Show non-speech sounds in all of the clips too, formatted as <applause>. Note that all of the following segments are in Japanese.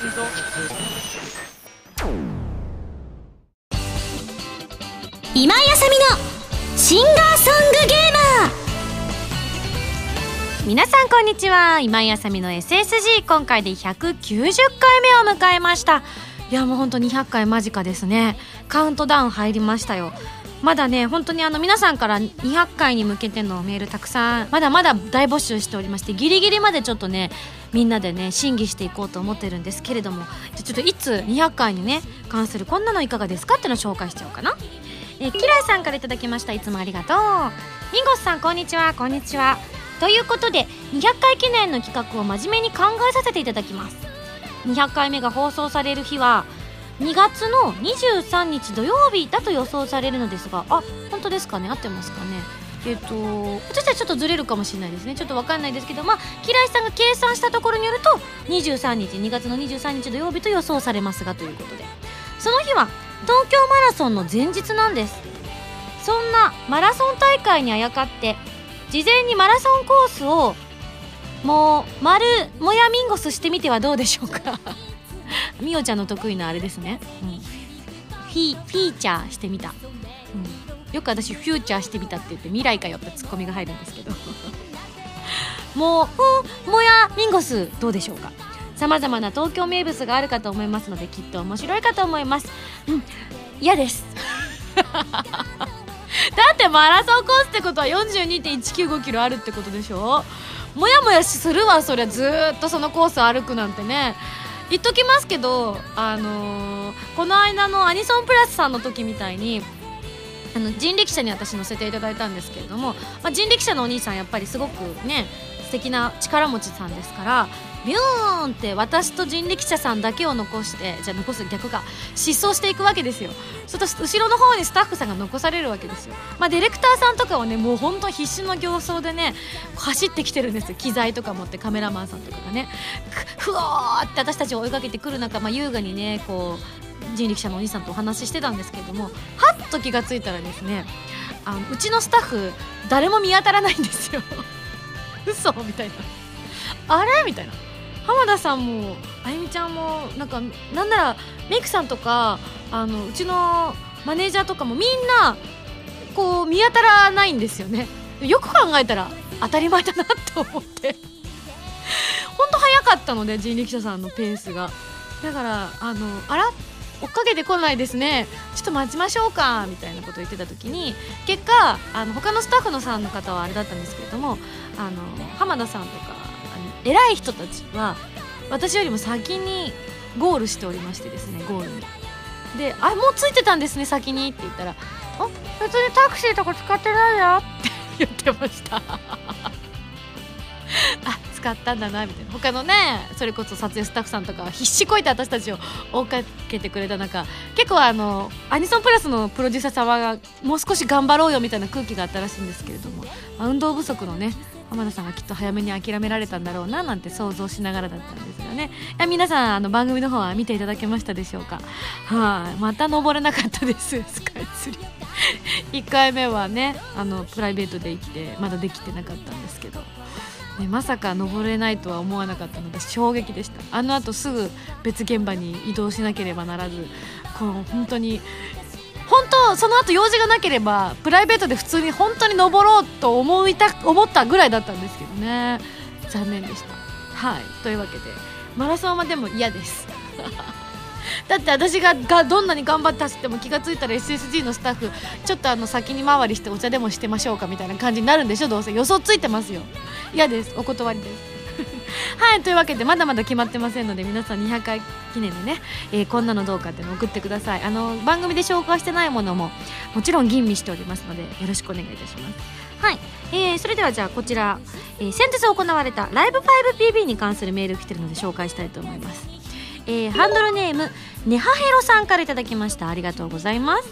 今井あさみのシンガーソングゲーマー。皆さんこんにちは。今井あさみの SSG 今回で190回目を迎えました。いやもうほんと200回間近ですね。カウントダウン入りましたよ。まだね本当にあの皆さんから200回に向けてのメールたくさんまだまだ大募集しておりましてギリギリまでちょっとねみんなでね審議していこうと思ってるんですけれどもじゃちょっといつ200回にね関するこんなのいかがですかっての紹介しちゃおうかな。えキライさんからいただきました。いつもありがとう。ミンゴスさんこんにちは。こんにちは。ということで200回記念の企画を真面目に考えさせていただきます。200回目が放送される日は2月の23日土曜日だと予想されるのですがあ本当ですかね？合ってますかね？えっ、と私たちちょっとずれるかもしれないですね。ちょっと分かんないですけどまあキライさんが計算したところによると23日2月の23日土曜日と予想されますがということで。その日は東京マラソンの前日なんです。そんなマラソン大会にあやかって事前にマラソンコースをもう丸もやミンゴスしてみてはどうでしょうか。<laughs> みおちゃんの得意なあれですね、うん、フィフィーチャーしてみた、うん、よく私フューチャーしてみたって言って未来かよってツッコミが入るんですけど。<laughs> もう、もやミンゴスどうでしょうか？さまざまな東京名物があるかと思いますのできっと面白いかと思います。うん嫌です。<laughs> だってマラソンコースってことは42.195キロあるってことでしょ？もやもやするわそりゃずっとそのコース歩くなんてね。言っときますけど、あのー、この間のアニソンプラスさんの時みたいにあの人力車に私乗せていただいたんですけれども、まあ、人力車のお兄さんやっぱりすごくね素敵な力持ちさんですからビューンって私と人力車さんだけを残してじゃあ残す逆が失踪していくわけですよ。そと後ろの方にスタッフさんが残されるわけですよ。まあディレクターさんとかはねもう本当必死の形相でね走ってきてるんですよ。機材とか持ってカメラマンさんとかがね。ふわーって私たちを追いかけてくる中、まあ、優雅にねこう人力車のお兄さんとお話ししてたんですけれどもはっと気が付いたらですねあのうちのスタッフ誰も見当たらないんですよ。<laughs> 嘘みたいな。あれ？みたいな。浜田さんもあゆみちゃんもなんかなんならメイクさんとかあのうちのマネージャーとかもみんなこう見当たらないんですよね。よく考えたら当たり前だなと思って。ほんと早かったので人力車さんのペースが。だからあのあら追っかけてこないですね。ちょっと待ちましょうか。みたいなことを言ってた時に結果あの他のスタッフのさんの方はあれだったんですけれどもあの浜田さんとかあの偉い人たちは私よりも先にゴールしておりましてですねゴールに。で「あもう着いてたんですね先に」って言ったら「あ別にタクシーとか使ってないよ」って言ってました。あ <laughs> 使ったんだなみたいな。他のねそれこそ撮影スタッフさんとか必死こいて私たちを追っかけてくれた中結構あのアニソンプラスのプロデューサー様がもう少し頑張ろうよみたいな空気があったらしいんですけれども、まあ、運動不足のね浜田さんがきっと早めに諦められたんだろうななんて想像しながらだったんですよね。いや皆さんあの番組の方は見ていただけましたでしょうか？はい、また登れなかったです <laughs> スカイツリー。1回目はねあのプライベートで行ってまだできてなかったんですけど。ね、まさか登れないとは思わなかったので衝撃でした。あのあとすぐ別現場に移動しなければならずこの本当に本当その後用事がなければプライベートで普通に本当に登ろうと思いた思ったぐらいだったんですけどね。残念でした。はい。というわけでマラソンはでも嫌です。<laughs> だって私ががどんなに頑張って走っても気が付いたら SSG のスタッフちょっとあの先に回りしてお茶でもしてましょうかみたいな感じになるんでしょ？どうせ。予想ついてますよ。嫌です。お断りです。<laughs> はいというわけでまだまだ決まってませんので皆さん200回記念でね、えー、こんなのどうかっての送ってください。あの番組で紹介してないものももちろん吟味しておりますのでよろしくお願いいたします。はい、えー、それではじゃあこちら、えー、先日行われたライブ 5PB に関するメール来てるので紹介したいと思います。えー、ハンドルネームネハヘロさんからいただきました。ありがとうございます。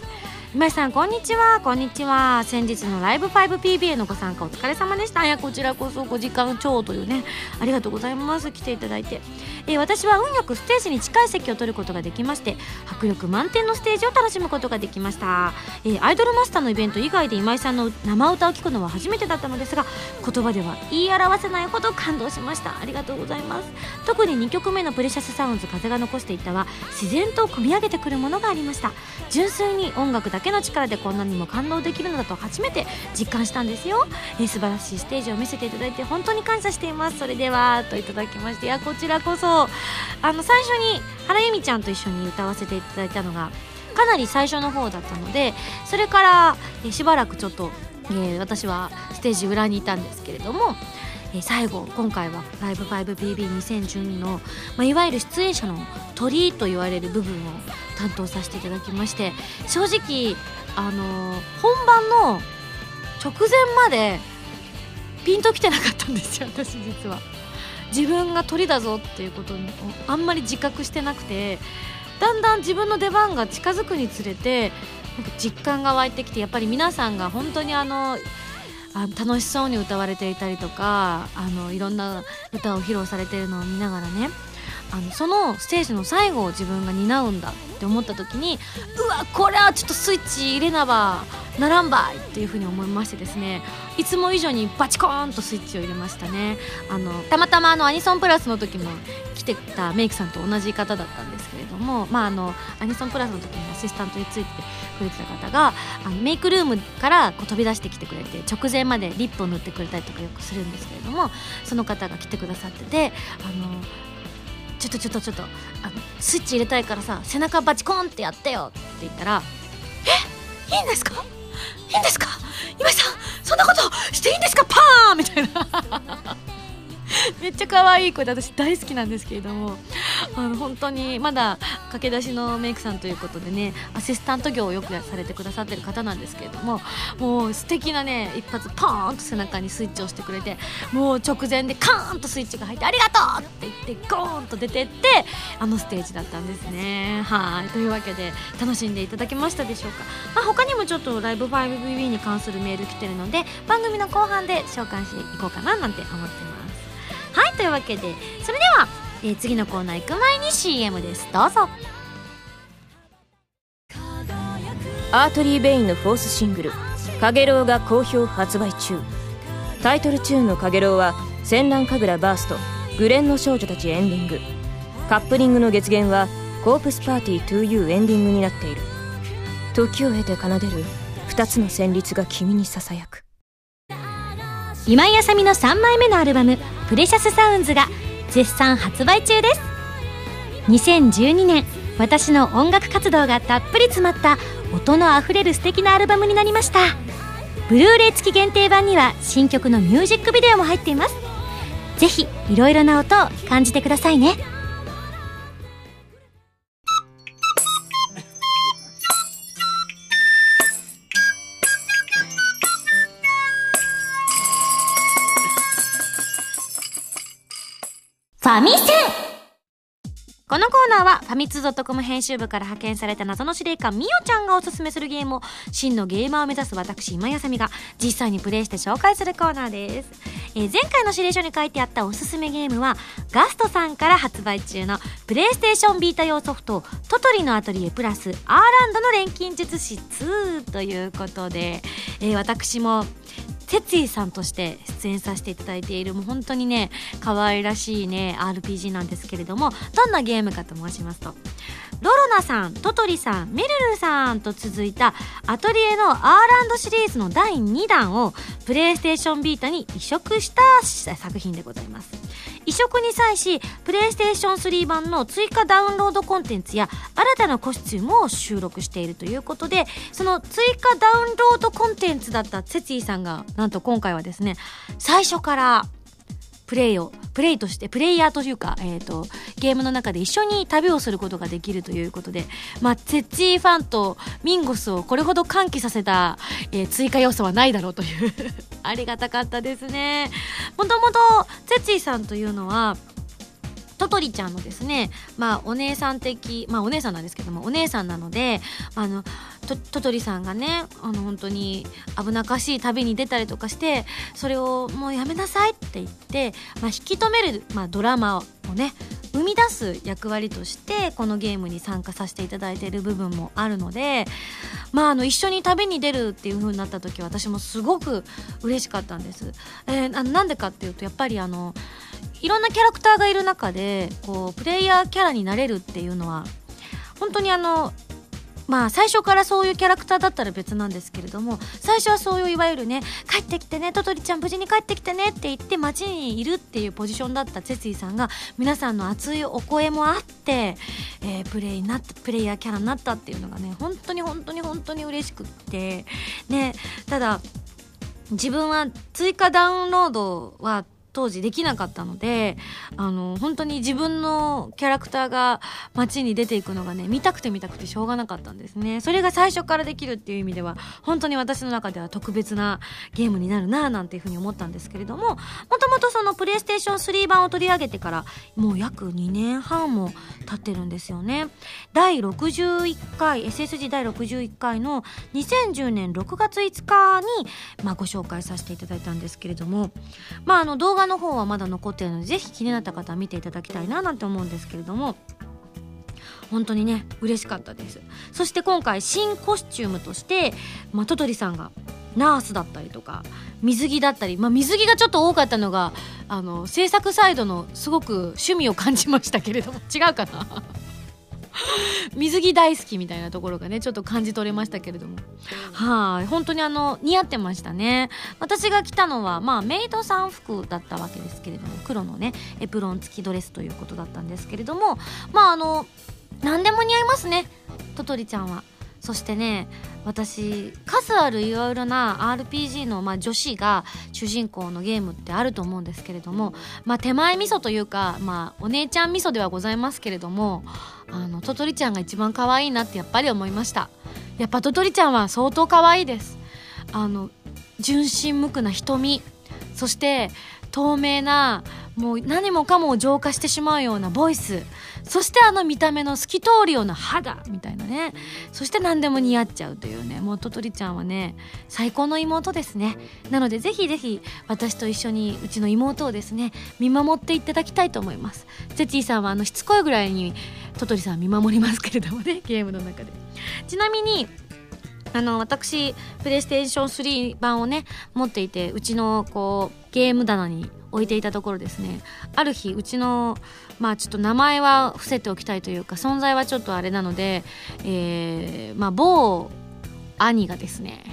今井さんこんにちは。こんにちは。先日のライブ 5PB へのご参加お疲れ様でした。いやこちらこそ5時間超というねありがとうございます。来ていただいて、えー、私は運よくステージに近い席を取ることができまして迫力満点のステージを楽しむことができました、えー、アイドルマスターのイベント以外で今井さんの生歌を聴くのは初めてだったのですが言葉では言い表せないほど感動しました。ありがとうございます。特に2曲目のプレシャスサウンズ風が残していたは自然と込み上げてくるものがありました。純粋に音楽だけの力でこんなにも感動できるのだと初めて実感したんですよ、えー、素晴らしいステージを見せていただいて本当に感謝しています。それではといただきましていやこちらこそ。あの最初に原由美ちゃんと一緒に歌わせていただいたのがかなり最初の方だったのでそれから、えー、しばらくちょっと、えー、私はステージ裏にいたんですけれどもえ、最後今回は「ライブ 5BB2012 の」まあ、いわゆる出演者の鳥と言われる部分を担当させていただきまして正直、あのー、本番の直前までピンときてなかったんですよ <laughs> 私実は。自分が鳥だぞっていうことをあんまり自覚してなくてだんだん自分の出番が近づくにつれてなんか実感が湧いてきてやっぱり皆さんが本当にあのあ楽しそうに歌われていたりとかあのいろんな歌を披露されているのを見ながらね。あのそのステージの最後を自分が担うんだって思った時にうわこれはちょっとスイッチ入れなばならんばいっていうふうに思いましてですねいつも以上にバチコーンとスイッチを入れましたね。あのたまたまあのアニソンプラスの時も来てたメイクさんと同じ方だったんですけれどもまああのアニソンプラスの時にアシスタントについてくれてた方があのメイクルームからこう飛び出してきてくれて直前までリップを塗ってくれたりとかよくするんですけれどもその方が来てくださっててあのちょっとちょっとちょっとあのスイッチ入れたいからさ背中バチコンってやってよって言ったら「え？いいんですか？いいんですか？今井さんそんなことしていいんですか？パーン!」みたいな。<laughs> めっちゃ可愛い声で私大好きなんですけれどもあの本当にまだ駆け出しのメイクさんということでねアシスタント業をよくされてくださってる方なんですけれどももう素敵なね一発ポーンと背中にスイッチをしてくれてもう直前でカーンとスイッチが入ってありがとうって言ってゴーンと出てってあのステージだったんですね。はい。というわけで楽しんでいただけましたでしょうか、まあ、他にもちょっとライブ 5BB に関するメール来てるので番組の後半で紹介していこうかななんて思ってます。というわけでそれでは、えー、次のコーナー行く前に CM です。どうぞ。アートリー・ベインのフォースシングル「かげろう」が好評発売中。タイトルチューンの「かげろう」は「戦乱神楽バースト」「グレンの少女たち」エンディング。カップリングの月限は「コープスパーティー 2U」エンディングになっている。時を経て奏でる2つの旋律が君にささやく。今井あさみの3枚目のアルバム「プレシャスサウンズ」が絶賛発売中です。2012年私の音楽活動がたっぷり詰まった音のあふれる素敵なアルバムになりました。ブルーレイ付き限定版には新曲のミュージックビデオも入っています。ぜひいろいろな音を感じてくださいね。ァミセン。このコーナーはファミツー .com 編集部から派遣された謎の司令官みおちゃんがおすすめするゲームを真のゲーマーを目指す私今やさみが実際にプレイして紹介するコーナーです、えー、前回の指令書に書いてあったおすすめゲームはガストさんから発売中のプレイステーションビータ用ソフトトトリのアトリエプラスアーランドの錬金術師2ということで、えー、私も哲井さんとして出演させていただいているもう本当にね可愛らしいね RPG なんですけれどもどんなゲームかと申しますとロロナさんトトリさんメルルさんと続いたアトリエのアーランドシリーズの第2弾をプレイステーションビータに移植した作品でございます。移植に際しプレイステーション3版の追加ダウンロードコンテンツや新たなコスチュームを収録しているということでその追加ダウンロードコンテンツだったツェツィさんがなんと今回はですね最初からプレイを、プレイとして、プレイヤーというか、えっ、ー、と、ゲームの中で一緒に旅をすることができるということで、まあ、ツェッチーファンとミンゴスをこれほど歓喜させた、えー、追加要素はないだろうという <laughs> ありがたかったですね。もともと、チェッチーさんというのは、トトリちゃんのですねまあお姉さん的まあお姉さんなんですけどもお姉さんなのであのトトトリさんがねあの本当に危なっかしい旅に出たりとかしてそれをもうやめなさいって言って、まあ、引き止める、まあ、ドラマをね生み出す役割としてこのゲームに参加させていただいている部分もあるので、まあ、あの一緒に旅に出るっていう風になった時私もすごく嬉しかったんです。えー、なんでかっていうとやっぱりあのいろんなキャラクターがいる中でこうプレイヤーキャラになれるっていうのは本当にあのまあ最初からそういうキャラクターだったら別なんですけれども最初はそういういわゆるね帰ってきてねトトリちゃん無事に帰ってきてねって言って街にいるっていうポジションだったツェツイさんが皆さんの熱いお声もあって、えー、プレイなプレイヤーキャラになったっていうのがね本当に本当に本当に嬉しくってねただ自分は追加ダウンロードは当時できなかったのであの本当に自分のキャラクターが街に出ていくのがね見たくて見たくてしょうがなかったんですね。それが最初からできるっていう意味では本当に私の中では特別なゲームになるなぁなんていうふうに思ったんですけれどももともとそのプレイステーション3版を取り上げてからもう約2年半も経ってるんですよね。第61回 SSG 第61回の2010年6月5日に、まあ、ご紹介させていただいたんですけれどもまああの動画の方はまだ残ってるので是非気になった方は見ていただきたいななんて思うんですけれども。本当にね嬉しかったです。そして今回新コスチュームとして、まあ、トトリさんがナースだったりとか水着だったり、まあ、水着がちょっと多かったのがあの制作サイドのすごく趣味を感じましたけれども違うかな？水着大好きみたいなところがねちょっと感じ取れましたけれども。はい。本当にあの似合ってましたね。私が着たのはまあメイドさん服だったわけですけれども黒のねエプロン付きドレスということだったんですけれどもまああの何でも似合いますね。ととりちゃんは。そしてね私数あるいろいろな RPG の、まあ、女子が主人公のゲームってあると思うんですけれども、まあ、手前味噌というか、まあ、お姉ちゃん味噌ではございますけれどもあのトトリちゃんが一番可愛いなってやっぱり思いました。やっぱトトリちゃんは相当可愛いです。あの純真無垢な瞳。そして透明なもう何もかも浄化してしまうようなボイス。そしてあの見た目の透き通るような肌みたいなね。そして何でも似合っちゃうというねもうととりちゃんはね最高の妹ですね。なのでぜひぜひ私と一緒にうちの妹をですね見守っていただきたいと思います。ゼティさんはあのしつこいぐらいにととりさん見守りますけれどもねゲームの中で。ちなみにあの私プレイステーション3版をね持っていてうちのこうゲーム棚に置いていたところですね。ある日うちのまあちょっと名前は伏せておきたいというか存在はちょっとあれなので、えー、まあ某兄がですね。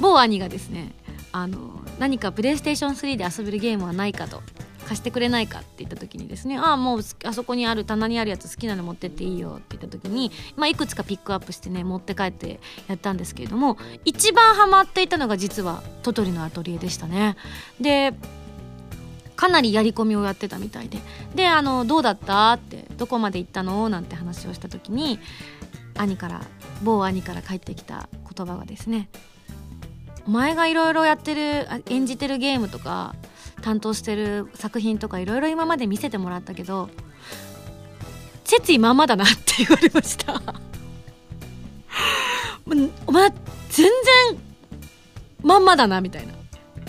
某兄がですねあの何かプレイステーション3で遊べるゲームはないかと。貸してくれないかって言った時にですねああもうあそこにある棚にあるやつ好きなの持ってっていいよって言った時に、まあ、いくつかピックアップしてね持って帰ってやったんですけれども一番ハマっていたのが実はトトリのアトリエでしたね。でかなりやり込みをやってたみたいで。であのどうだったってどこまで行ったの？なんて話をした時に兄から某兄から帰ってきた言葉がですねお前がいろいろやってる演じてるゲームとか担当してる作品とかいろいろ今まで見せてもらったけど説意まんまだなって言われました。<laughs> お前全然まんまだなみたいな。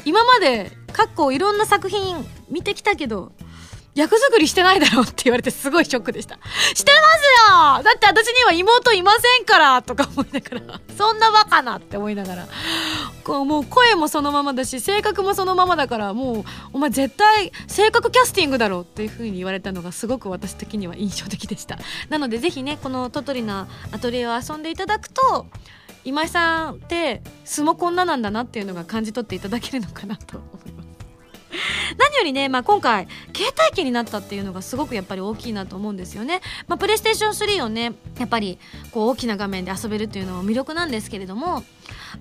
今までかっこいろんな作品見てきたけど役作りしてないだろって言われてすごいショックでした。してますよだって私には妹いませんからとか思いながら、そんなバカなって思いながら、こうもう声もそのままだし、性格もそのままだから、もうお前絶対性格キャスティングだろうっていう風に言われたのがすごく私的には印象的でした。なのでぜひね、このトトリなアトリエを遊んでいただくと、今井さんって相撲こんななんだなっていうのが感じ取っていただけるのかなと思います。何よりね、まあ、今回携帯機になったっていうのがすごくやっぱり大きいなと思うんですよね、まあ、プレイステーション3をねやっぱりこう大きな画面で遊べるっていうのも魅力なんですけれども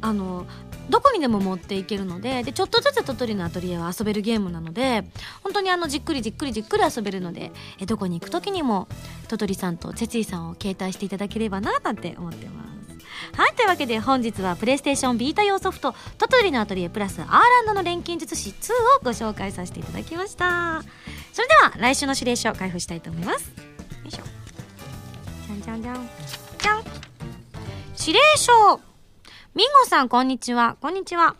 あのどこにでも持っていけるのででちょっとずつトトリのアトリエは遊べるゲームなので本当にあのじっくりじっくりじっくり遊べるのでえどこに行く時にもトトリさんとツェツイさんを携帯していただければななんて思ってます。はいというわけで本日はプレイステーションビータ用ソフト「トトリのアトリエプラスアーランドの錬金術師2」をご紹介させていただきました。それでは来週の指令書を開封したいと思います。よいしょ。じゃんじゃんじゃん。じゃん。指令書ミンゴさんこんにちはこんにちは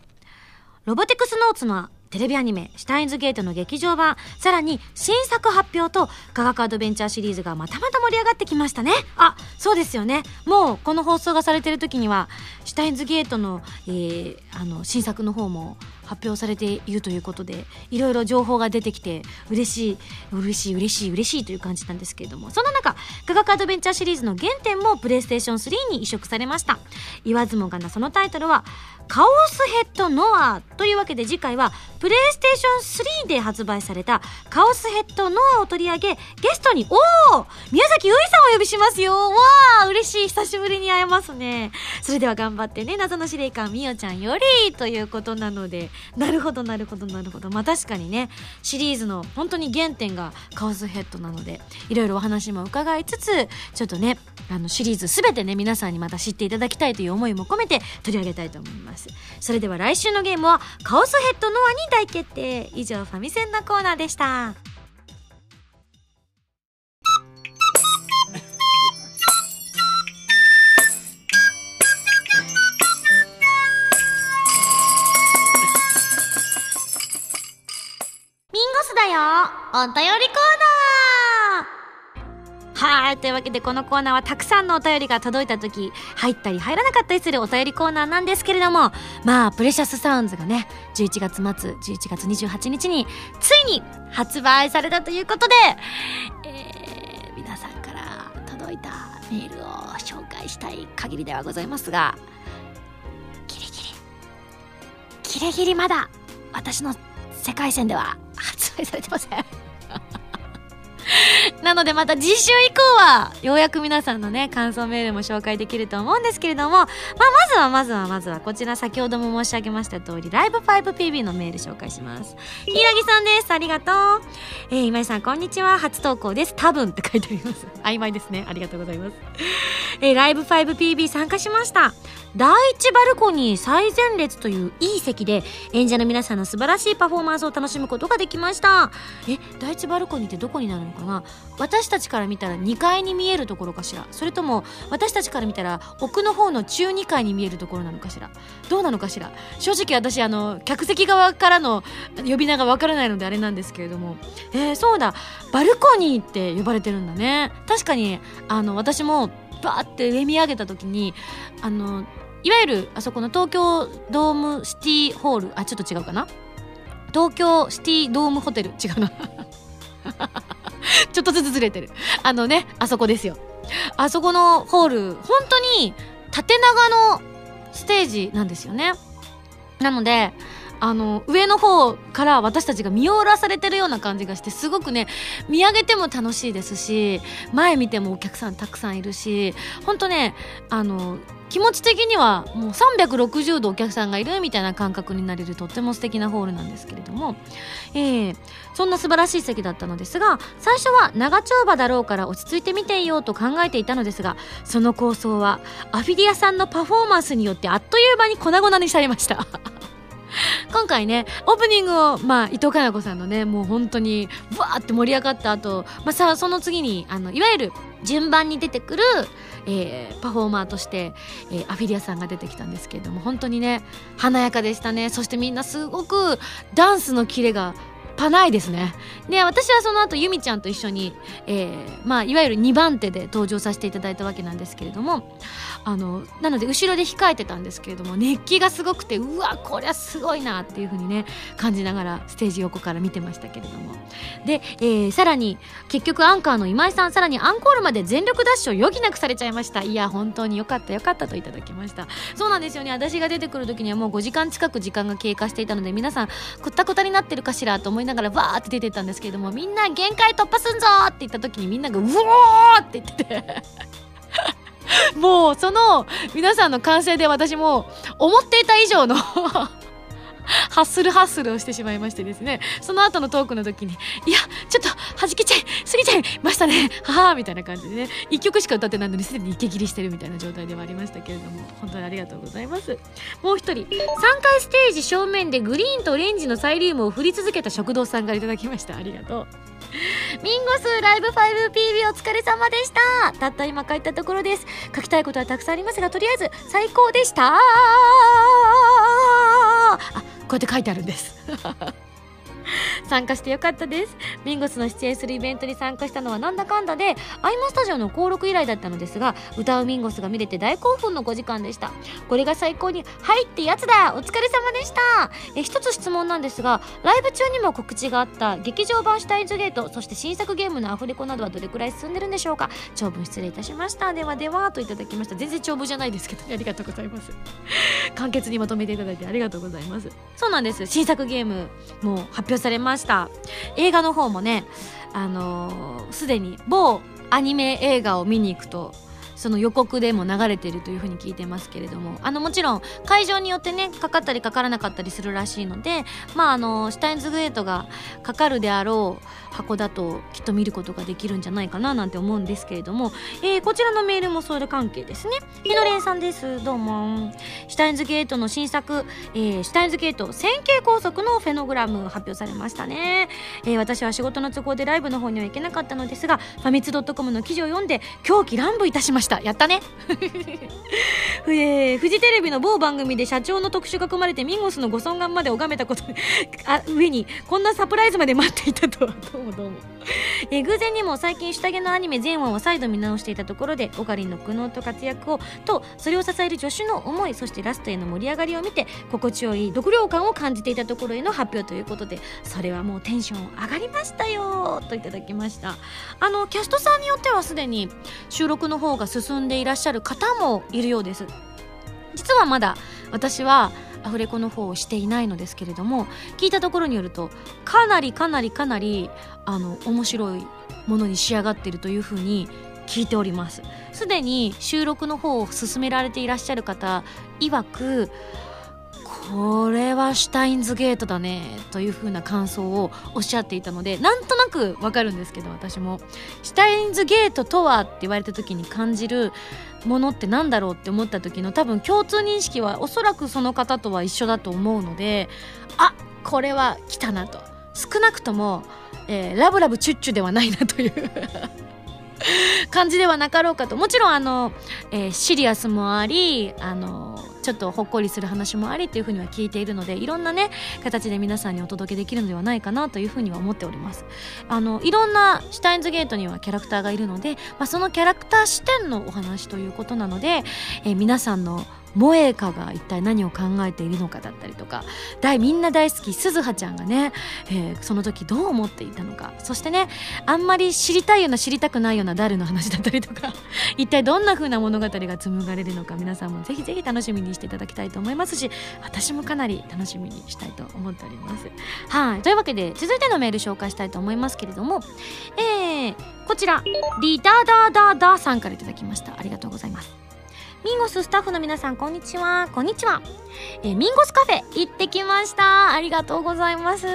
ロボティクスノーツのテレビアニメ、シュタインズゲートの劇場版、さらに新作発表と科学アドベンチャーシリーズがまたまた盛り上がってきましたね。あ、そうですよね。もうこの放送がされてる時には、シュタインズゲートの、えー、あの、新作の方も発表されているということでいろいろ情報が出てきて嬉しい嬉しい嬉しい嬉しいという感じなんですけれどもそんな中科学アドベンチャーシリーズの原点もプレイステーション3に移植されました。言わずもがなそのタイトルはカオスヘッドノアというわけで次回はプレイステーション3で発売されたカオスヘッドノアを取り上げゲストにおお宮崎ういさんをお呼びしますよ。わあ嬉しい。久しぶりに会えますね。それでは頑張ってね謎の司令官みおちゃんよりということなので。なるほどなるほどなるほど。まあ確かにねシリーズの本当に原点がカオスヘッドなのでいろいろお話も伺いつつちょっとねあのシリーズ全てね皆さんにまた知っていただきたいという思いも込めて取り上げたいと思います。それでは来週のゲームはカオスヘッドノアに大決定。以上ファミセンのコーナーでした。ミンゴスだよ。お便りコーナー。はい。というわけでこのコーナーはたくさんのお便りが届いた時入ったり入らなかったりするお便りコーナーなんですけれどもまあプレシャスサウンズがね11月末11月28日についに発売されたということで、えー、皆さんから届いたメールを紹介したい限りではございますがギリギリギリギリまだ私の世界線では発売されてません。<laughs> なのでまた次週以降はようやく皆さんのね感想メールも紹介できると思うんですけれども、まあ、まずはまずはまずはこちら先ほども申し上げました通りライブ 5PB のメール紹介します。ひらぎさんです。ありがとう。えー、今井さんこんにちは。初投稿です。多分って書いてあります。<laughs> 曖昧ですね。ありがとうございます。えー、ライブ 5PB 参加しました。第一バルコニー最前列といういい席で演者の皆さんの素晴らしいパフォーマンスを楽しむことができました。え第一バルコニーってどこになるの？かな？私たちから見たら2階に見えるところかしら？それとも私たちから見たら奥の方の中2階に見えるところなのかしら？どうなのかしら？正直私あの客席側からの呼び名がわからないのであれなんですけれども。えー、そうだ。バルコニーって呼ばれてるんだね。確かにあの私もバーって上見上げた時にあのいわゆるあそこの東京ドームシティホール？あちょっと違うかな？東京シティドームホテル？違うな。<laughs> ちょっとずつずれてる。あのねあそこですよ。あそこのホール本当に縦長のステージなんですよね。なのであの上の方から私たちが見下ろされてるような感じがしてすごくね見上げても楽しいですし前見てもお客さんたくさんいるし本当ねあの気持ち的にはもう360度お客さんがいるみたいな感覚になれるとっても素敵なホールなんですけれども、えー、そんな素晴らしい席だったのですが最初は長丁場だろうから落ち着いて見ていようと考えていたのですがその構想はアフィリアさんのパフォーマンスによってあっという間に粉々にされました。<laughs> 今回ねオープニングを、まあ、伊藤かな子さんのねもう本当にわーって盛り上がった後、まあさその次にあのいわゆる順番に出てくるえー、パフォーマーとして、えー、アフィリアさんが出てきたんですけれども本当にね華やかでしたね。そしてみんなすごくダンスのキレがパないですね。で、私はその後、ゆみちゃんと一緒に、えー、まあ、いわゆる2番手で登場させていただいたわけなんですけれども、あの、なので、後ろで控えてたんですけれども、熱気がすごくて、うわ、こりゃすごいなっていうふうにね、感じながら、ステージ横から見てましたけれども。で、えー、さらに、結局、アンカーの今井さん、さらにアンコールまで全力ダッシュを余儀なくされちゃいました。いや、本当によかったよかったといただきました。そうなんですよね。私が出てくる時にはもう5時間近く時間が経過していたので、皆さん、くったくたになってるかしらと思いながらバーって出てったんですけれどもみんな限界突破すんぞ！って言った時にみんながうおー！って言ってて。<laughs> もうその皆さんの歓声で私も思っていた以上のハッスルハッスルをしてしまいましてですね。その後のトークの時にいやちょっと弾けちゃい過ぎちゃいましたね。ははみたいな感じでね。1曲しか歌ってないのにすでに息切りしてるみたいな状態ではありましたけれども。本当にありがとうございます。もう一人。3回ステージ正面でグリーンとオレンジのサイリウムを振り続けた食堂さんからいただきました。ありがとう。ミンゴスライブ 5PB お疲れ様でした。たった今帰ったところです。書きたいことはたくさんありますがとりあえず最高でした。あこうやって書いてあるんです。<laughs> 参加してよかったです。ミンゴスの出演するイベントに参加したのはなんだかんだでアイマスタジオの登録以来だったのですが歌うミンゴスが見れて大興奮の5時間でした。これが最高にはいってやつだ。お疲れ様でした。え一つ質問なんですがライブ中にも告知があった劇場版シュタインズゲートそして新作ゲームのアフレコなどはどれくらい進んでるんでしょうか。長文失礼いたしました。ではではといただきました。全然長文じゃないですけど、ありがとうございます。簡潔にまとめていただいてありがとうございます。そうなんです。新作ゲームもう発表されました。映画の方もねあのす、でに某アニメ映画を見に行くとその予告でも流れてるというふうに聞いてますけれども。あのもちろん会場によってねかかったりかからなかったりするらしいのでまああのシュタインズグレートがかかるであろう箱だときっと見ることができるんじゃないかななんて思うんですけれども、えー、こちらのメールもそれ関係ですね。ひのれんさんです。どうも。シュタインズゲートの新作、えー、シュタインズゲート線形高速のフェノグラム発表されましたね、えー、私は仕事の都合でライブの方には行けなかったのですがファミツドットコムの記事を読んで狂気乱舞いたしました。やったね。<laughs> えー、フジテレビの某番組で社長の特集が組まれてミンゴスのご尊顔まで拝めたことあ上にこんなサプライズまで待っていたとは。どもどうも、え、偶然にも最近下着のアニメ全話を再度見直していたところでオカリンの苦悩と活躍をとそれを支える助手の思いそしてラストへの盛り上がりを見て心地よい読量感を感じていたところへの発表ということでそれはもうテンション上がりましたよといただきました。あのキャストさんによってはすでに収録の方が進んでいらっしゃる方もいるようです。実はまだ私はアフレコの方をしていないのですけれども聞いたところによるとかなりかなりかなりあの面白いものに仕上がっているというふうに聞いております。すでに収録の方を進められていらっしゃる方曰くこれはシュタインズゲートだねというふうな感想をおっしゃっていたのでなんとなくわかるんですけど私も。シュタインズゲートとはって言われた時に感じるものってなんだろうって思った時の多分共通認識はおそらくその方とは一緒だと思うのであこれは来たなと。少なくとも、えー、ラブラブチュッチュではないなという。<laughs> 感じではなかろうかと。もちろんあの、えー、シリアスもありあのちょっとほっこりする話もありっていうふうには聞いているのでいろんなね形で皆さんにお届けできるのではないかなというふうには思っております。あのいろんなシュタインズゲートにはキャラクターがいるので、まあ、そのキャラクター視点のお話ということなので、えー、皆さんの萌えかが一体何を考えているのかだったりとか大みんな大好き鈴葉ちゃんがね、えー、その時どう思っていたのか。そしてねあんまり知りたいような知りたくないような誰の話だったりとか <laughs> 一体どんな風な物語が紡がれるのか皆さんもぜひぜひ楽しみにしていただきたいと思いますし私もかなり楽しみにしたいと思っております。はいというわけで続いてのメール紹介したいと思いますけれども、えー、こちらリダダダダさんからいただきました。ありがとうございます。ミンゴススタッフの皆さん、こんにちは。こんにちは。えー、ミンゴスカフェ行ってきました。ありがとうございます。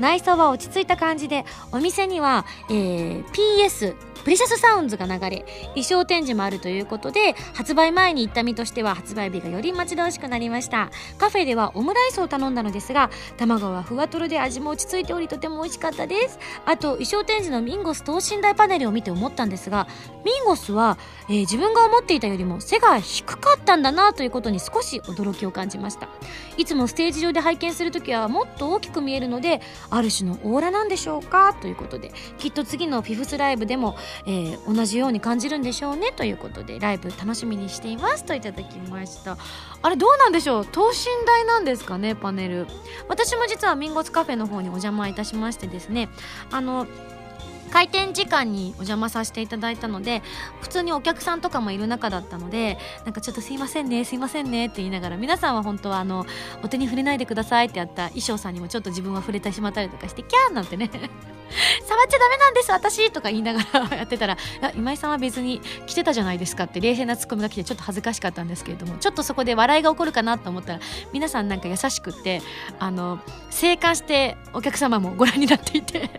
内装は落ち着いた感じで、お店には、えー、PS、プレシャスサウンズが流れ、衣装展示もあるということで、発売前に行った身としては発売日がより待ち遠しくなりました。カフェではオムライスを頼んだのですが、卵はふわとろで味も落ち着いておりとても美味しかったです。あと、衣装展示のミンゴス等身大パネルを見て思ったんですが、ミンゴスは、えー、自分が思っていたよりも背が低かったんだなということに少し驚きを感じました。いつもステージ上で拝見するときはもっと大きく見えるので、ある種のオーラなんでしょうか？ということで、きっと次のフィフスライブでも、えー、同じように感じるんでしょうねということでライブ楽しみにしていますといただきました。あれどうなんでしょう？等身大なんですかねパネル。私も実はミンゴスカフェの方にお邪魔いたしましてですね。あの開店時間にお邪魔させていただいたので普通にお客さんとかもいる中だったのでなんかちょっとすいませんねすいませんねって言いながら皆さんは本当はあのお手に触れないでくださいってやった衣装さんにもちょっと自分は触れてしまったりとかしてキャーなんてね。<laughs> 触っちゃダメなんです私とか言いながらやってたら <laughs> 今井さんは別に来てたじゃないですかって冷静なツッコミが来てちょっと恥ずかしかったんですけれどもちょっとそこで笑いが起こるかなと思ったら皆さんなんか優しくってあの生還してお客様もご覧になっていて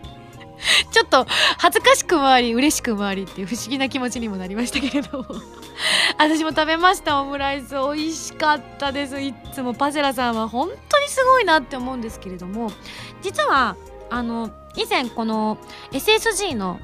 <laughs> ちょっと恥ずかしくもあり嬉しくもありっていう不思議な気持ちにもなりましたけれども。私も食べましたオムライス。美味しかったです。いつもパセラさんは本当にすごいなって思うんですけれども実はあの以前この SSG の、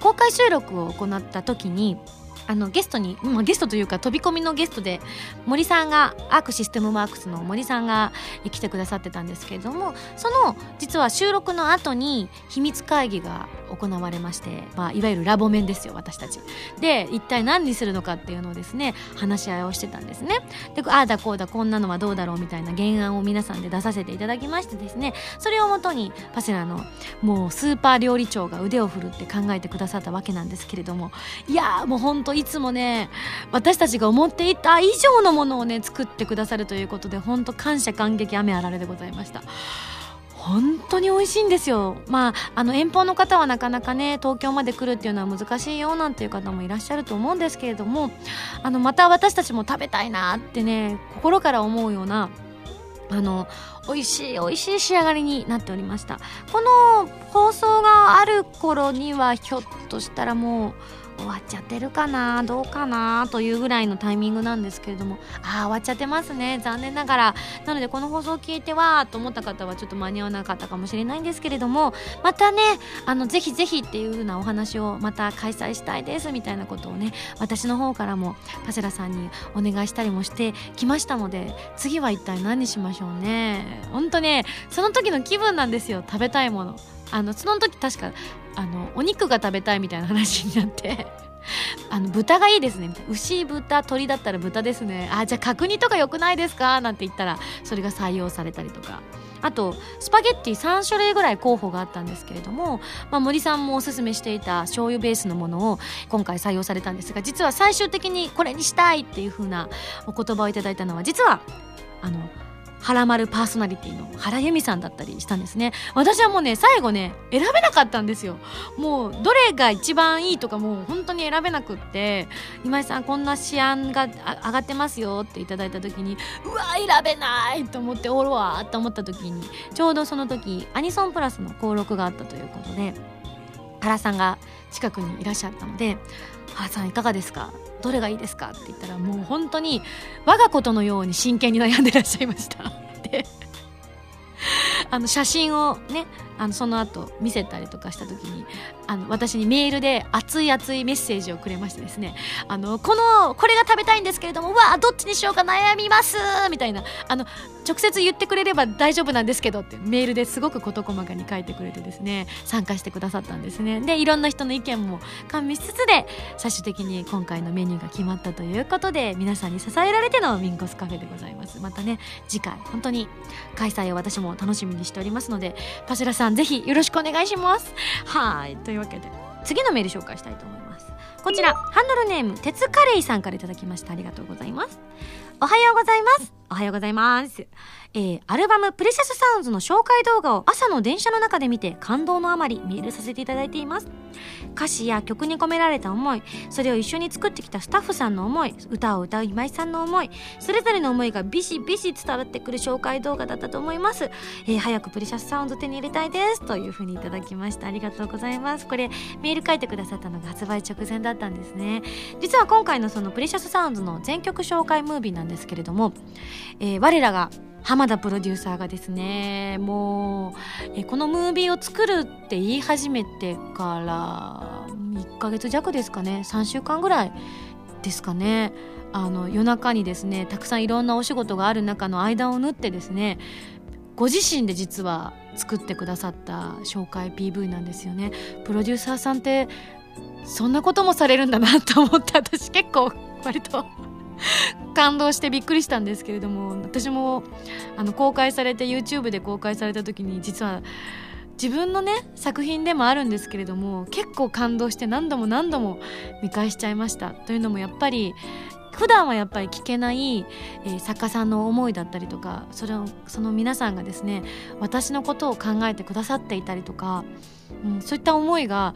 公開収録を行った時にあのゲストに、まあ、ゲストというか飛び込みのゲストで森さんがアークシステムワークスの森さんがえ来てくださってたんですけれどもその実は収録の後に秘密会議が行われまして、まあ、いわゆるラボ面ですよ私たち。で一体何にするのかっていうのをですね話し合いをしてたんですね。でああだこうだこんなのはどうだろうみたいな原案を皆さんで出させていただきましてですねそれをもとにパセラのもうスーパー料理長が腕を振るって考えてくださったわけなんですけれどもいやーもうほんといつもね私たちが思っていた以上のものをね作ってくださるということで本当感謝感激雨あられでございました。本当に美味しいんですよ。まああの遠方の方はなかなかね東京まで来るっていうのは難しいよなんていう方もいらっしゃると思うんですけれどもあのまた私たちも食べたいなってね心から思うようなあの美味しい美味しい仕上がりになっておりました。この放送がある頃にはひょっとしたらもう終わっちゃってるかなどうかなというぐらいのタイミングなんですけれども。ああ終わっちゃってますね。残念ながら。なのでこの放送を聞いてはと思った方はちょっと間に合わなかったかもしれないんですけれども。またねあのぜひぜひっていう風なお話をまた開催したいですみたいなことをね私の方からもパセラさんにお願いしたりもしてきましたので次は一体何にしましょうね。本当ねその時の気分なんですよ。食べたいもの。あのその時確かあのお肉が食べたいみたいな話になって <laughs> あの豚がいいですね。牛豚鳥だったら豚ですね。あじゃあ角煮とか良くないですか？なんて言ったらそれが採用されたりとか。あとスパゲッティ3種類ぐらい候補があったんですけれども、まあ、森さんもおすすめしていた醤油ベースのものを今回採用されたんですが実は最終的にこれにしたいっていう風なお言葉をいただいたのは実はあの原丸パーソナリティの原由美さんだったりしたんですね。私はもうね最後ね選べなかったんですよ。もうどれが一番いいとかもう本当に選べなくって。今井さんこんな試案が上がってますよっていただいた時にうわ選べないと思っておるわと思った時にちょうどその時アニソンプラスの登録があったということで原さんが近くにいらっしゃったので「原さんいかがですか？どれがいいですか?」って言ったらもう本当に我がことのように真剣に悩んでらっしゃいました。あの写真をねあのその後見せたりとかした時にあの私にメールで熱い熱いメッセージをくれましてですねあのこのこれが食べたいんですけれどもうわどっちにしようか悩みますみたいなあの直接言ってくれれば大丈夫なんですけどってメールですごく事細かに書いてくれてですね参加してくださったんですね。でいろんな人の意見も加味しつつで最終的に今回のメニューが決まったということで皆さんに支えられてのミンコスカフェでございます。またね次回本当に開催を私も楽しみにしておりますのでパセラさんぜひよろしくお願いします。はい。というわけで次のメール紹介したいと思います。こちらハンドルネーム鉄カレイさんからいただきました。ありがとうございます。おはようございます。おはようございます。えー、アルバムプレシャスサウンズの紹介動画を朝の電車の中で見て感動のあまりメールさせていただいています歌詞や曲に込められた思いそれを一緒に作ってきたスタッフさんの思い歌を歌う今井さんの思いそれぞれの思いがビシビシ伝わってくる紹介動画だったと思います、えー早くプレシャスサウンズ手に入れたいです。というふうにいただきました。ありがとうございます。これメール書いてくださったのが発売直前だったんですね。実は今回のそのプレシャスサウンズの全曲紹介ムービーなんですけれども、えー我らが浜田プロデューサーがですねもうえこのムービーを作るって言い始めてから1ヶ月弱ですかね3週間ぐらいですかねあの夜中にですねたくさんいろんなお仕事がある中の間を縫ってですねご自身で実は作ってくださった紹介 PV なんですよね。プロデューサーさんってそんなこともされるんだなと思って私結構割と感動してびっくりしたんですけれども私もあの公開されて YouTube で公開された時に実は自分のね作品でもあるんですけれども結構感動して何度も何度も見返しちゃいました。というのもやっぱり普段はやっぱり聞けない、えー作家さんの思いだったりとかそれをその皆さんがですね私のことを考えてくださっていたりとか、うん、そういった思いが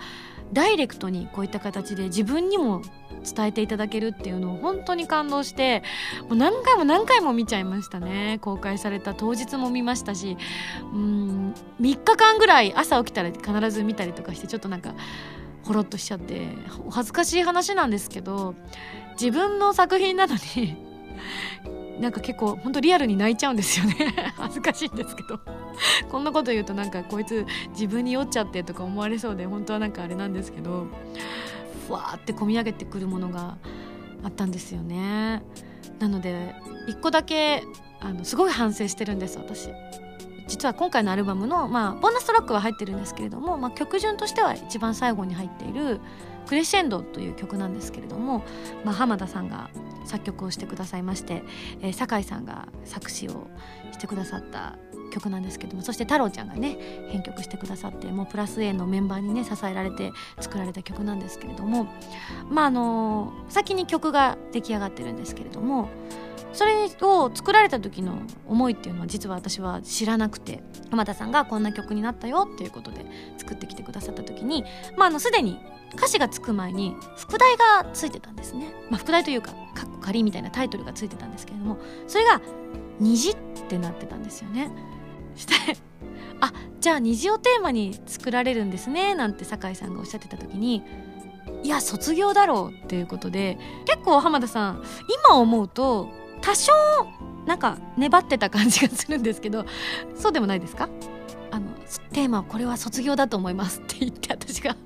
ダイレクトにこういった形で自分にも伝えていただけるっていうのを本当に感動してもう何回も何回も見ちゃいましたね。公開された当日も見ましたしうん3日間ぐらい朝起きたら必ず見たりとかしてちょっとなんかほろっとしちゃってお恥ずかしい話なんですけど自分の作品なのに <laughs> なんか結構本当リアルに泣いちゃうんですよね。<laughs> 恥ずかしいんですけど。こんなこと言うとなんかこいつ自分に酔っちゃってとか思われそうで本当はなんかあれなんですけどふわーって込み上げてくるものがあったんですよね。なので一個だけあのすごい反省してるんです私。実は今回のアルバムの、まあ、ボーナストラックは入ってるんですけれども、まあ、曲順としては一番最後に入っている「クレッシェンド」という曲なんですけれども、まあ、浜田さんが作曲をしてくださいまして、えー、酒井さんが作詞をしてくださった曲なんですけどもそして太郎ちゃんがね編曲してくださってもうプラス A のメンバーにね支えられて作られた曲なんですけれどもまああの先に曲が出来上がってるんですけれどもそれを作られた時の思いっていうのは実は私は知らなくて浜田さんがこんな曲になったよっていうことで作ってきてくださった時にまああのすでに歌詞がつく前に副題がついてたんですね、まあ、副題というか「かっこ仮」みたいなタイトルがついてたんですけれどもそれが「虹」ってなってたんですよね。してあじゃあ虹をテーマに作られるんですねなんて酒井さんがおっしゃってた時にいや卒業だろうっていうことで結構浜田さん今思うと多少なんか粘ってた感じがするんですけどそうでもないですか？あのテーマはこれは卒業だと思いますって言って私が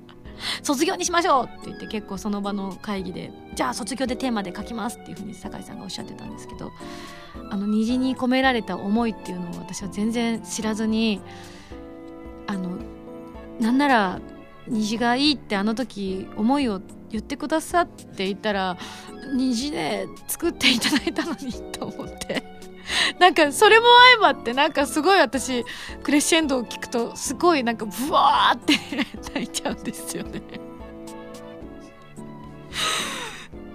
卒業にしましょうって言って結構その場の会議でじゃあ卒業でテーマで書きますっていうふうに酒井さんがおっしゃってたんですけどあの虹に込められた思いっていうのを私は全然知らずにあのなんなら虹がいいってあの時思いを言ってくださっていたら虹で作っていただいたのにと思って。<laughs> なんかそれも相まってなんかすごい私クレッシェンドを聞くとすごいなんかブワーって <laughs> 泣いちゃうんですよね。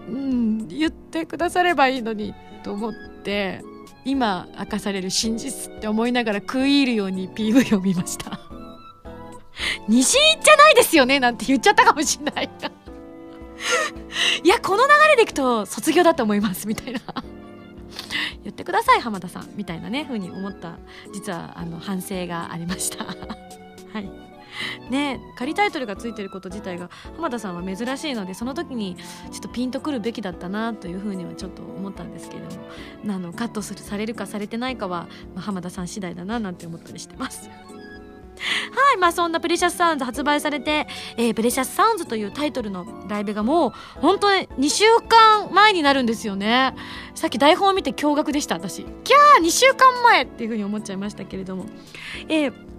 うん言ってくださればいいのにと思って今明かされる真実って思いながら食い入るように PV を見ました。<laughs> 虹じゃないですよねなんて言っちゃったかもしんない。いやこの流れでいくと卒業だと思いますみたいな。<laughs> 言ってください浜田さん。みたいなね風に思った実はあの反省がありました。<laughs> はい。ね仮タイトルがついてること自体が浜田さんは珍しいのでその時にちょっとピンとくるべきだったなというふうにはちょっと思ったんですけれどもあのカットするされるかされてないかは、まあ、浜田さん次第だななんて思ったりしてます。はい、まあそんなプレシャスサウンズ発売されて、えー、プレシャスサウンズというタイトルのライブがもう本当に2週間前になるんですよね。さっき台本を見て驚愕でした、私。キャー !2 週間前っていうふうに思っちゃいましたけれども。えー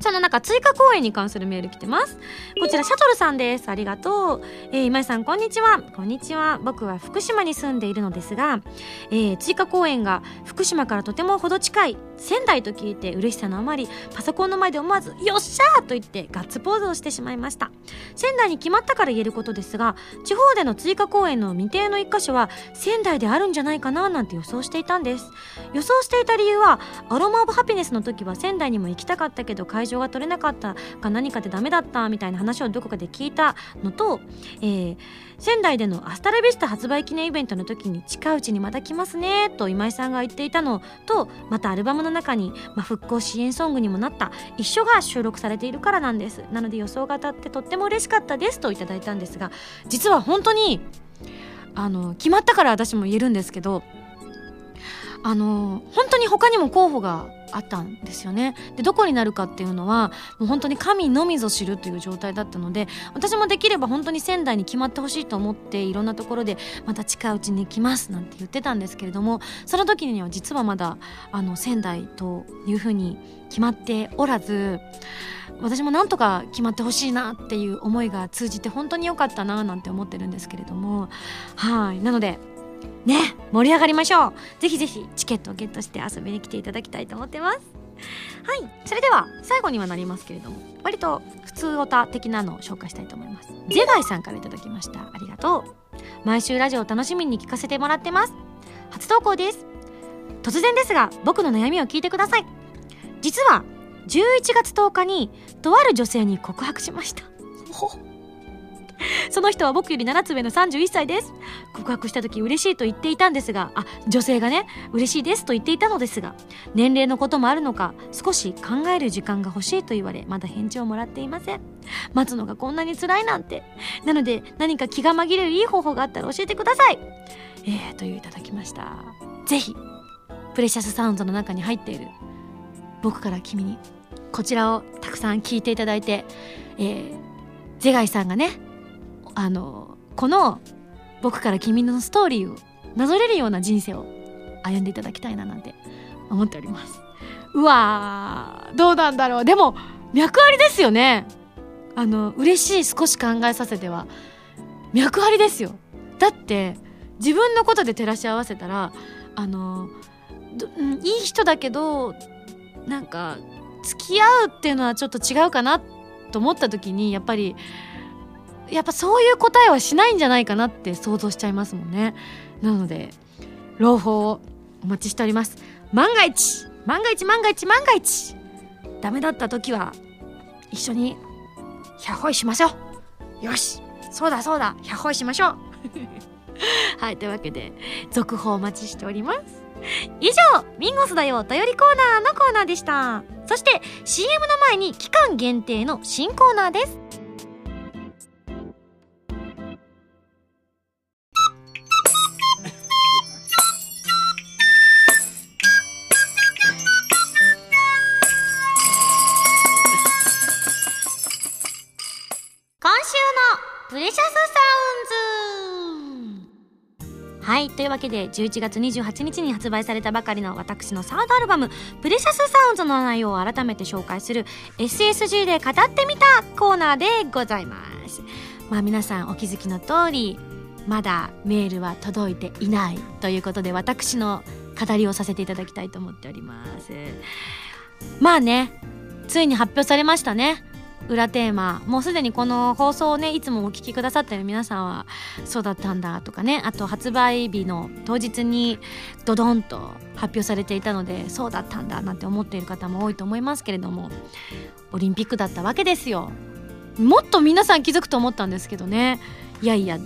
その中、追加公演に関するメール来てます。こちら、シャトルさんです。ありがとう。えー、今井さん、こんにちは。こんにちは。僕は福島に住んでいるのですが、えー、追加公演が福島からとても程近い仙台と聞いて嬉しさのあまり、パソコンの前で思わず、よっしゃーと言ってガッツポーズをしてしまいました。仙台に決まったから言えることですが、地方での追加公演の未定の一箇所は仙台であるんじゃないかななんて予想していたんです。予想していた理由は、アロマオブハピネスの時は仙台にも行きたかったけど会場が取れなかったか何かでダメだったみたいな話をどこかで聞いたのと、えー、仙台でのアスタラビスタ発売記念イベントの時に近いうちにまた来ますねと今井さんが言っていたのとまたアルバムの中に、まあ、復興支援ソングにもなった一緒が収録されているからなんですなので予想が当たってとっても嬉しかったですといただいたんですが実は本当にあの決まったから私も言えるんですけどあの本当に他にも候補があったんですよね。でどこになるかっていうのはもう本当に神のみぞ知るという状態だったので私もできれば本当に仙台に決まってほしいと思っていろんなところでまた近いうちに来ますなんて言ってたんですけれどもその時には実はまだあの仙台というふうに決まっておらず私もなんとか決まってほしいなっていう思いが通じて本当に良かったななんて思ってるんですけれども。はい。なのでね盛り上がりましょう。ぜひぜひチケットをゲットして遊びに来ていただきたいと思ってます。はいそれでは最後にはなりますけれども割と普通オタ的なのを紹介したいと思います。ゼダイさんから頂きました。ありがとう。毎週ラジオを楽しみに聞かせてもらってます。初投稿です。突然ですが僕の悩みを聞いてください。実は11月10日にとある女性に告白しました。ほ <laughs> その人は僕より7つ上の31歳です。告白した時嬉しいと言っていたんですがあ女性がね嬉しいですと言っていたのですが年齢のこともあるのか少し考える時間が欲しいと言われまだ返事をもらっていません。待つのがこんなに辛いなんて。なので何か気が紛れるいい方法があったら教えてください。えー、といういただきました。ぜひプレシャスサウンドの中に入っている僕から君にこちらをたくさん聞いていただいて、えー、ゼガイさんがねあのこの僕から君のストーリーをなぞれるような人生を歩んでいただきたいななんて思っております。うわーどうなんだろう。でも脈ありですよね。あの嬉しい少し考えさせては。脈ありですよ。だって自分のことで照らし合わせたらあのいい人だけどなんか付き合うっていうのはちょっと違うかなと思った時にやっぱりやっぱそういう答えはしないんじゃないかなって想像しちゃいますもんね。なので朗報をお待ちしております。万が一万が一万が一万が一ダメだった時は一緒に百歩しましょう。よしそうだそうだ百歩しましょう。<laughs> はいというわけで続報お待ちしております。以上ミンゴスだよお便りコーナーのコーナーでした。そして CM の前に期間限定の新コーナーです。というわけで11月28日に発売されたばかりの私のサードアルバム「プレシャスサウンズ」の内容を改めて紹介する SSG で語ってみたコーナーでございます。まあ皆さんお気づきの通りまだメールは届いていないということで私の語りをさせていただきたいと思っております。まあねついに発表されましたね。裏テーマもうすでにこの放送をねいつもお聞きくださってる皆さんはそうだったんだとかねあと発売日の当日にドドンと発表されていたのでそうだったんだなんて思っている方も多いと思いますけれどもオリンピックだったわけですよ。もっと皆さん気づくと思ったんですけどね。いやいや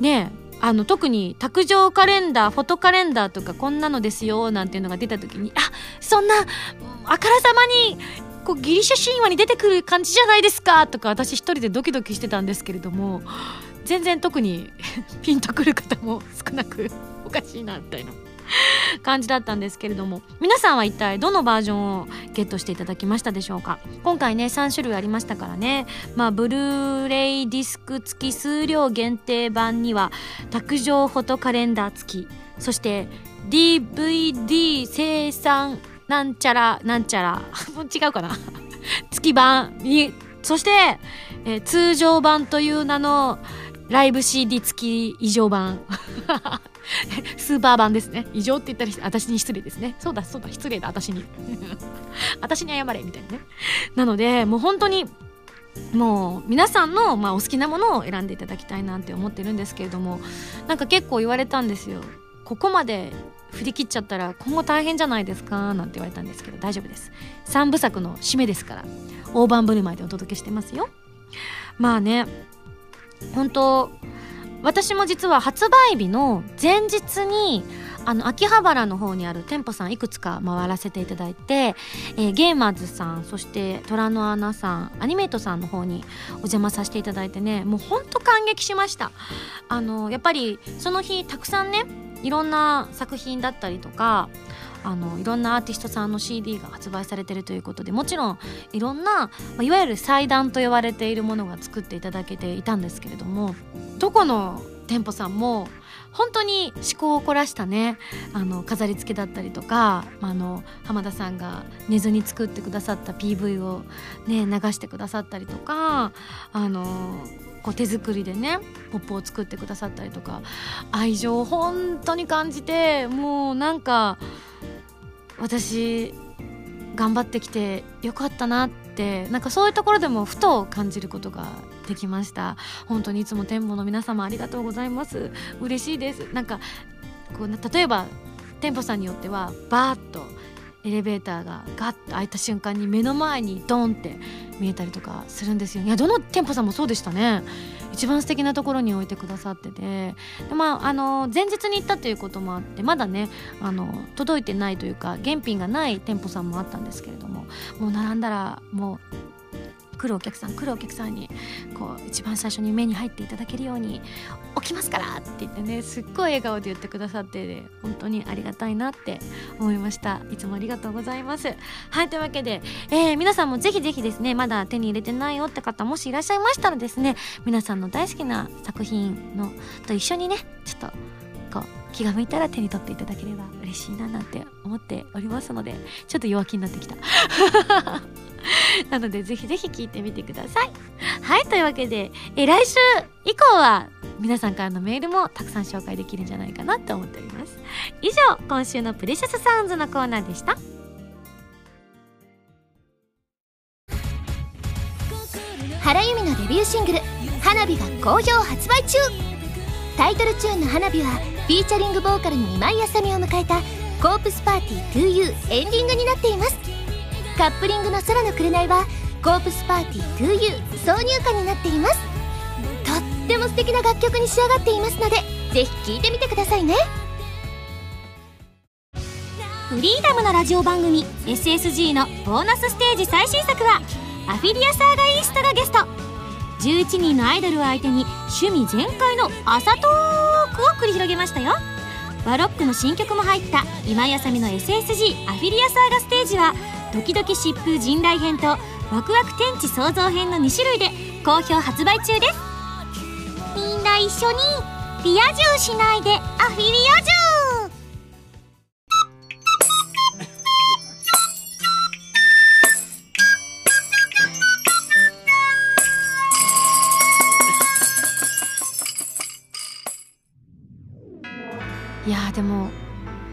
ねあの特に卓上カレンダーフォトカレンダーとかこんなのですよなんていうのが出た時にあそんなあからさまにこうギリシャ神話に出てくる感じじゃないですかとか私一人でドキドキしてたんですけれども全然特に <laughs> ピンとくる方も少なくおかしいなみたいな <laughs> 感じだったんですけれども皆さんは一体どのバージョンをゲットしていただきましたでしょうか？今回ね3種類ありましたからね。まあブルーレイディスク付き数量限定版には卓上フォトカレンダー付きそして DVD 生産なんちゃらなんちゃら。<laughs> もう違うかな。<laughs> 月版にそして、えー、通常版という名のライブ CD 付き異常版。<laughs> スーパー版ですね。異常って言ったら私に失礼ですね。そうだそうだ。失礼だ私に。私に謝れみたいなね。なのでもう本当にもう皆さんの、まあ、お好きなものを選んでいただきたいなって思ってるんですけれどもなんか結構言われたんですよ。ここまで振り切っちゃったら今後大変じゃないですか？なんて言われたんですけど大丈夫です。3部作の締めですから大盤振る舞いでお届けしてますよ。まあね本当私も実は発売日の前日にあの秋葉原の方にある店舗さんいくつか回らせていただいて、えー、ゲーマーズさんそして虎の穴さんアニメイトさんの方にお邪魔させていただいてねもうほんと感激しました。あのやっぱりその日たくさんねいろんな作品だったりとかあのいろんなアーティストさんの CD が発売されてるということでもちろんいろんな、まあ、いわゆる祭壇と呼ばれているものが作っていただけていたんですけれどもどこの店舗さんも本当に思考を凝らしたねあの飾り付けだったりとかあの浜田さんが寝ずに作ってくださった PV を、ね、流してくださったりとかあのこう手作りでねポップを作ってくださったりとか愛情を本当に感じてもうなんか私頑張ってきてよかったなってなんかそういうところでもふと感じることができました。本当にいつも天保の皆様ありがとうございます。嬉しいです。なんかこう例えば店舗さんによってはバーッとエレベーターがガッと開いた瞬間に目の前にドンって見えたりとかするんですよいやどの店舗さんもそうでしたね。一番素敵なところに置いてくださってて。で、まあ、あの前日に行ったということもあってまだねあの届いてないというか現品がない店舗さんもあったんですけれどももう並んだらもう来るお客さん来るお客さんにこう一番最初に目に入っていただけるように起きますからって言ってねすっごい笑顔で言ってくださって、ね、本当にありがたいなって思いました。いつもありがとうございます。はいというわけで、えー、皆さんもぜひぜひですねまだ手に入れてないよって方もしいらっしゃいましたらですね皆さんの大好きな作品のと一緒にねちょっと気が向いたら手に取っていただければ嬉しいななんて思っておりますのでちょっと弱気になってきた。<laughs> なのでぜひぜひ聞いてみてください。はいというわけでえ来週以降は皆さんからのメールもたくさん紹介できるんじゃないかなと思っております。以上今週のプレシャスサウンズのコーナーでした。原由美のデビューシングル「花火」が好評発売中。タイトルチューンの「花火」はフィーチャリングボーカルに今井あさみを迎えた「コープスパーティー 2U」エンディングになっています。カップリングの「空の紅」は「コープスパーティー 2U」挿入歌になっています。とっても素敵な楽曲に仕上がっていますのでぜひ聴いてみてくださいね。フリーダムなラジオ番組 SSG のボーナスステージ最新作はアフィリアサーガイーストがゲスト。11人のアイドルを相手に趣味全開の朝トークを繰り広げましたよ。バロックの新曲も入った今井あさみの SSG アフィリアサーガステージはドキドキ疾風陣雷編とワクワク天地創造編の2種類で好評発売中です。みんな一緒にリア充しないでアフィリア充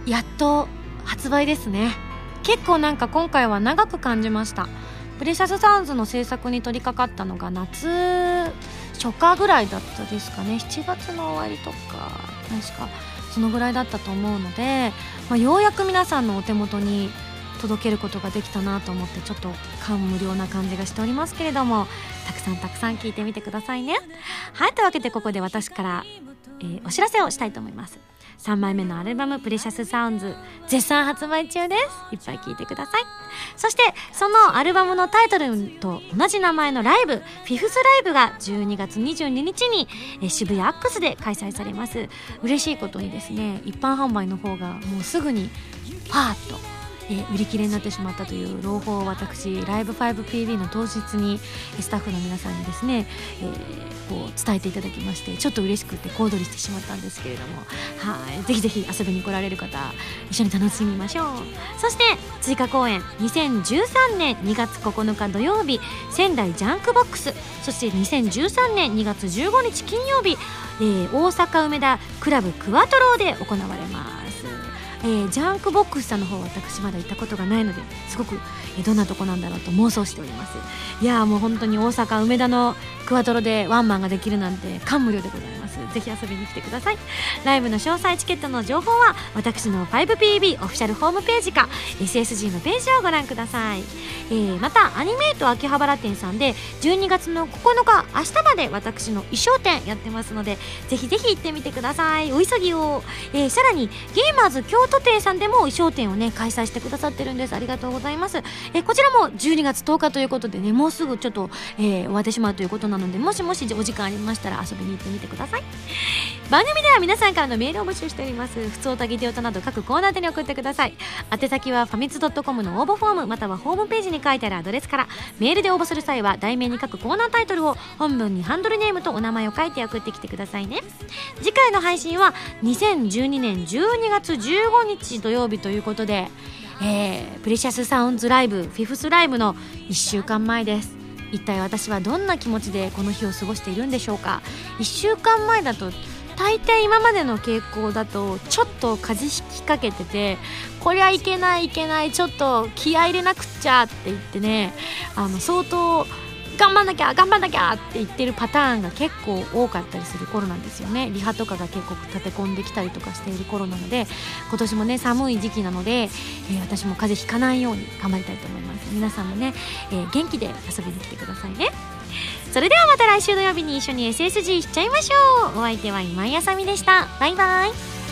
やっと発売ですね。結構なんか今回は長く感じました。プレシャスサウンズの制作に取り掛かったのが夏初夏ぐらいだったですかね。7月の終わりとか確かそのぐらいだったと思うので、まあ、ようやく皆さんのお手元に届けることができたなと思ってちょっと感無量な感じがしておりますけれどもたくさんたくさん聞いてみてくださいね。はいというわけでここで私から、えーお知らせをしたいと思います。3枚目のアルバム「プレシャスサウンズ」絶賛発売中です。いっぱい聴いてください。そしてそのアルバムのタイトルと同じ名前のライブフィフスライブが12月22日に渋谷アックスで開催されます。嬉しいことにですね一般販売の方がもうすぐにパーッとえー売り切れになってしまったという朗報を私ライブ 5PB の当日にスタッフの皆さんにですね、えーこう伝えていただきましてちょっと嬉しくて小躍りしてしまったんですけれども。はい。ぜひぜひ遊びに来られる方一緒に楽しみましょう。そして追加公演。2013年2月9日土曜日。仙台ジャンクボックス。そして2013年2月15日金曜日、えー大阪梅田クラブクワトロで行われます。えージャンクボックスさんの方私まだ行ったことがないのですごく、えーどんなとこなんだろうと妄想しております。いやーもう本当に大阪梅田のクワトロでワンマンができるなんて感無量でございます。ぜひ遊びに来てください。ライブの詳細チケットの情報は私の 5PB オフィシャルホームページか SSG のページをご覧ください、えーまたアニメイト秋葉原店さんで12月の9日明日まで私の衣装展やってますのでぜひぜひ行ってみてください。お急ぎを、えーさらにゲーマーズ京都店さんでも衣装展をね開催してくださってるんです。ありがとうございます、えーこちらも12月10日ということでねもうすぐちょっと、えー終わってしまうということなのでもしもしお時間ありましたら遊びに行ってみてください。<laughs> 番組では皆さんからのメールを募集しております。普通歌ギテオタなど各コーナーでに送ってください。宛先はファミツドットコムの応募フォームまたはホームページに書いてあるアドレスから。メールで応募する際は題名に書くコーナータイトルを本文にハンドルネームとお名前を書いて送ってきてくださいね。次回の配信は2012年12月15日土曜日ということで、えープレシャスサウンズライブフィフスライブの1週間前です。一体私はどんな気持ちでこの日を過ごしているんでしょうか？1週間前だと大抵今までの傾向だとちょっと風邪ひきかけててこりゃいけないいけないちょっと気合い入れなくっちゃって言ってねあの相当頑張んなきゃ頑張んなきゃって言ってるパターンが結構多かったりする頃なんですよね。リハとかが結構立て込んできたりとかしている頃なので今年もね寒い時期なので、えー私も風邪ひかないように頑張りたいと思います。皆さんもね、えー元気で遊びに来てくださいね。それではまた来週土曜日に一緒に SSG しちゃいましょう。お相手は今井あさみでした。バイバイ。